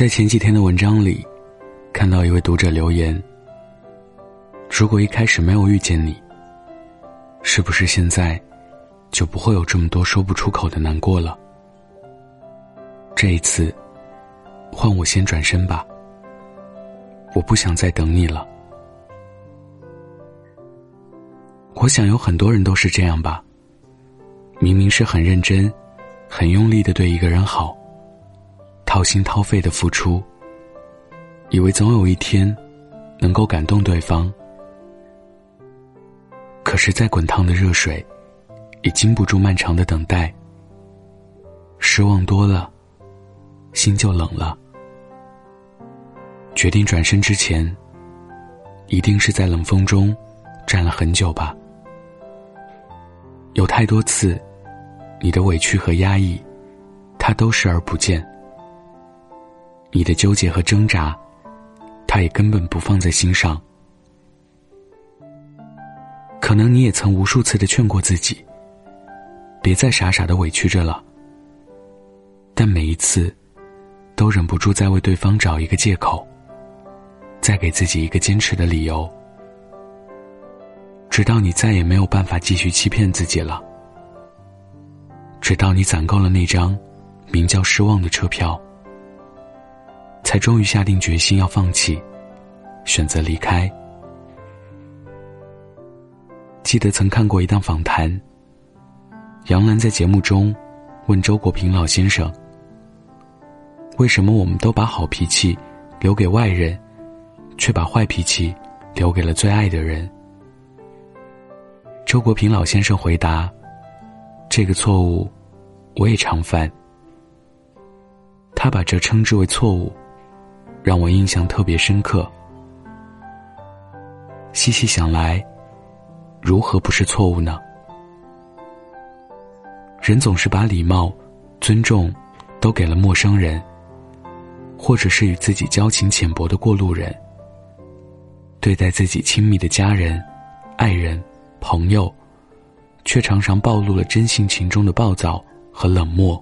在前几天的文章里，看到一位读者留言：“如果一开始没有遇见你，是不是现在就不会有这么多说不出口的难过了？”这一次，换我先转身吧。我不想再等你了。我想有很多人都是这样吧。明明是很认真、很用力的对一个人好，掏心掏肺的付出，以为总有一天能够感动对方。可是再滚烫的热水，也经不住漫长的等待。失望多了，心就冷了。决定转身之前，一定是在冷风中站了很久吧。有太多次。你的委屈和压抑，他都视而不见；你的纠结和挣扎，他也根本不放在心上。可能你也曾无数次的劝过自己，别再傻傻的委屈着了。但每一次，都忍不住再为对方找一个借口，再给自己一个坚持的理由，直到你再也没有办法继续欺骗自己了。直到你攒够了那张名叫失望的车票，才终于下定决心要放弃，选择离开。记得曾看过一档访谈，杨澜在节目中问周国平老先生：“为什么我们都把好脾气留给外人，却把坏脾气留给了最爱的人？”周国平老先生回答。这个错误，我也常犯。他把这称之为错误，让我印象特别深刻。细细想来，如何不是错误呢？人总是把礼貌、尊重都给了陌生人，或者是与自己交情浅薄的过路人。对待自己亲密的家人、爱人、朋友。却常常暴露了真性情中的暴躁和冷漠。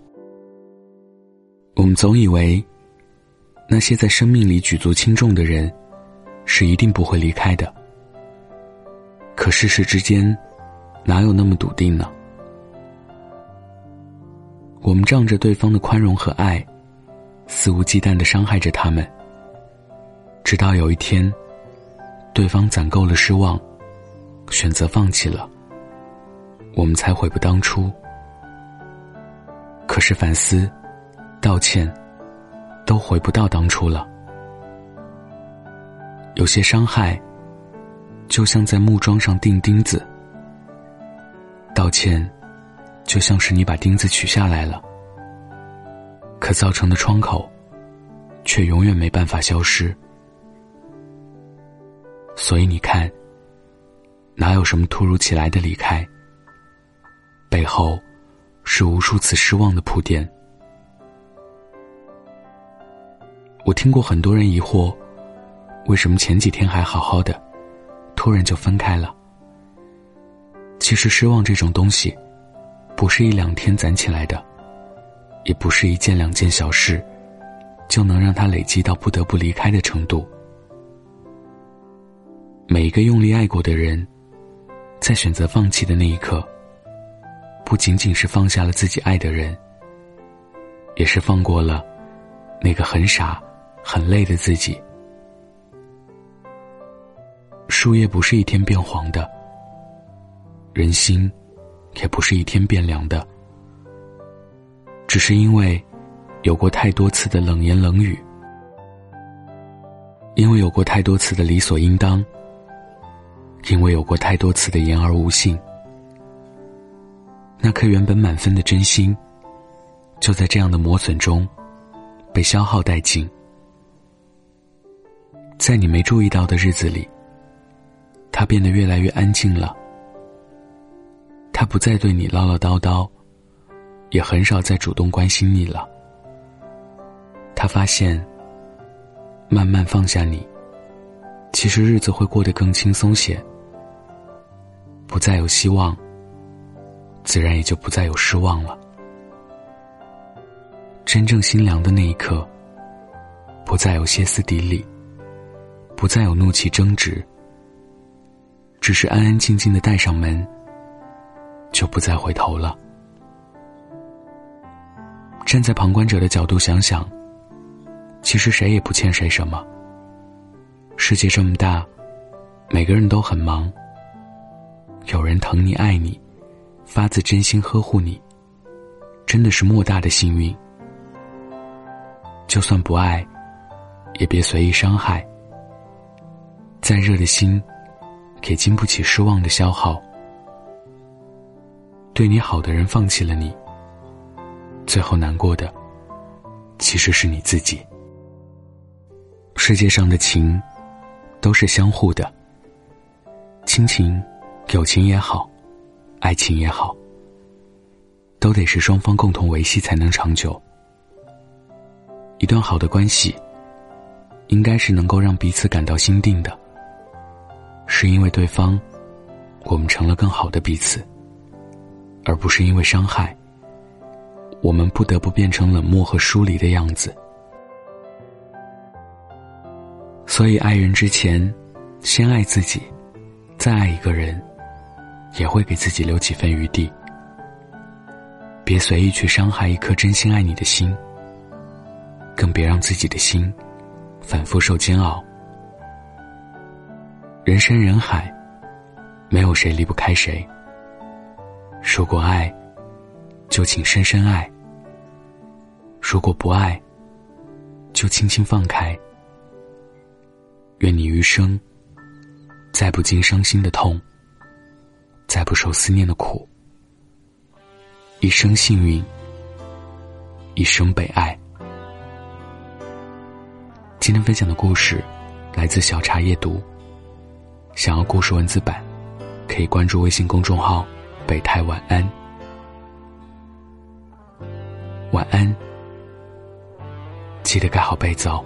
我们总以为，那些在生命里举足轻重的人，是一定不会离开的。可世事之间，哪有那么笃定呢？我们仗着对方的宽容和爱，肆无忌惮的伤害着他们，直到有一天，对方攒够了失望，选择放弃了。我们才悔不当初。可是反思、道歉，都回不到当初了。有些伤害，就像在木桩上钉钉子。道歉，就像是你把钉子取下来了，可造成的窗口，却永远没办法消失。所以你看，哪有什么突如其来的离开？背后，是无数次失望的铺垫。我听过很多人疑惑，为什么前几天还好好的，突然就分开了？其实失望这种东西，不是一两天攒起来的，也不是一件两件小事，就能让它累积到不得不离开的程度。每一个用力爱过的人，在选择放弃的那一刻。不仅仅是放下了自己爱的人，也是放过了那个很傻、很累的自己。树叶不是一天变黄的，人心也不是一天变凉的。只是因为有过太多次的冷言冷语，因为有过太多次的理所应当，因为有过太多次的言而无信。那颗原本满分的真心，就在这样的磨损中，被消耗殆尽。在你没注意到的日子里，他变得越来越安静了。他不再对你唠唠叨叨，也很少再主动关心你了。他发现，慢慢放下你，其实日子会过得更轻松些，不再有希望。自然也就不再有失望了。真正心凉的那一刻，不再有歇斯底里，不再有怒气争执，只是安安静静的带上门，就不再回头了。站在旁观者的角度想想，其实谁也不欠谁什么。世界这么大，每个人都很忙。有人疼你爱你，发自真心呵护你，真的是莫大的幸运。就算不爱，也别随意伤害。再热的心，也经不起失望的消耗。对你好的人放弃了你，最后难过的，其实是你自己。世界上的情，都是相互的。亲情。友情也好，爱情也好，都得是双方共同维系才能长久。一段好的关系，应该是能够让彼此感到心定的，是因为对方，我们成了更好的彼此，而不是因为伤害，我们不得不变成冷漠和疏离的样子。所以，爱人之前，先爱自己，再爱一个人。也会给自己留几分余地，别随意去伤害一颗真心爱你的心，更别让自己的心反复受煎熬。人山人海，没有谁离不开谁。如果爱，就请深深爱；如果不爱，就轻轻放开。愿你余生再不经伤心的痛。再不受思念的苦，一生幸运，一生被爱。今天分享的故事来自小茶夜读。想要故事文字版，可以关注微信公众号“北太晚安”。晚安，记得盖好被子哦。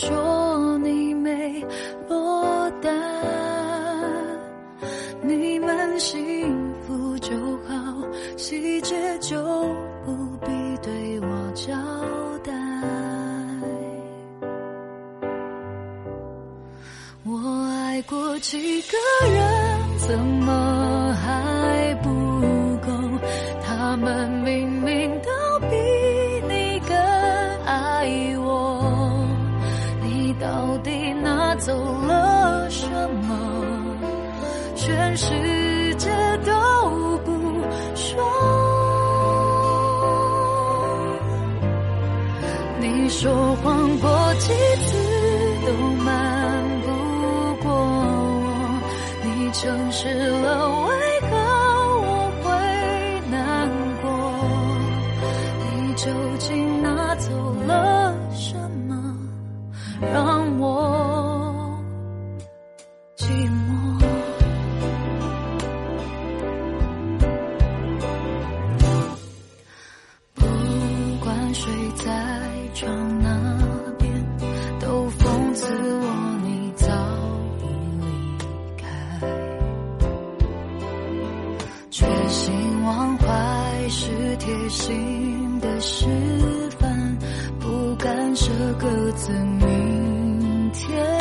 说你没落单你们幸福就好细节就不必对我交代。我爱过几个人怎么还不够？他们明明世界都不说。你说谎过几次都瞒。不过我，你诚实了，为何我会难过？你究竟拿走了什么，让我是贴心的示范，不干涉各自明天。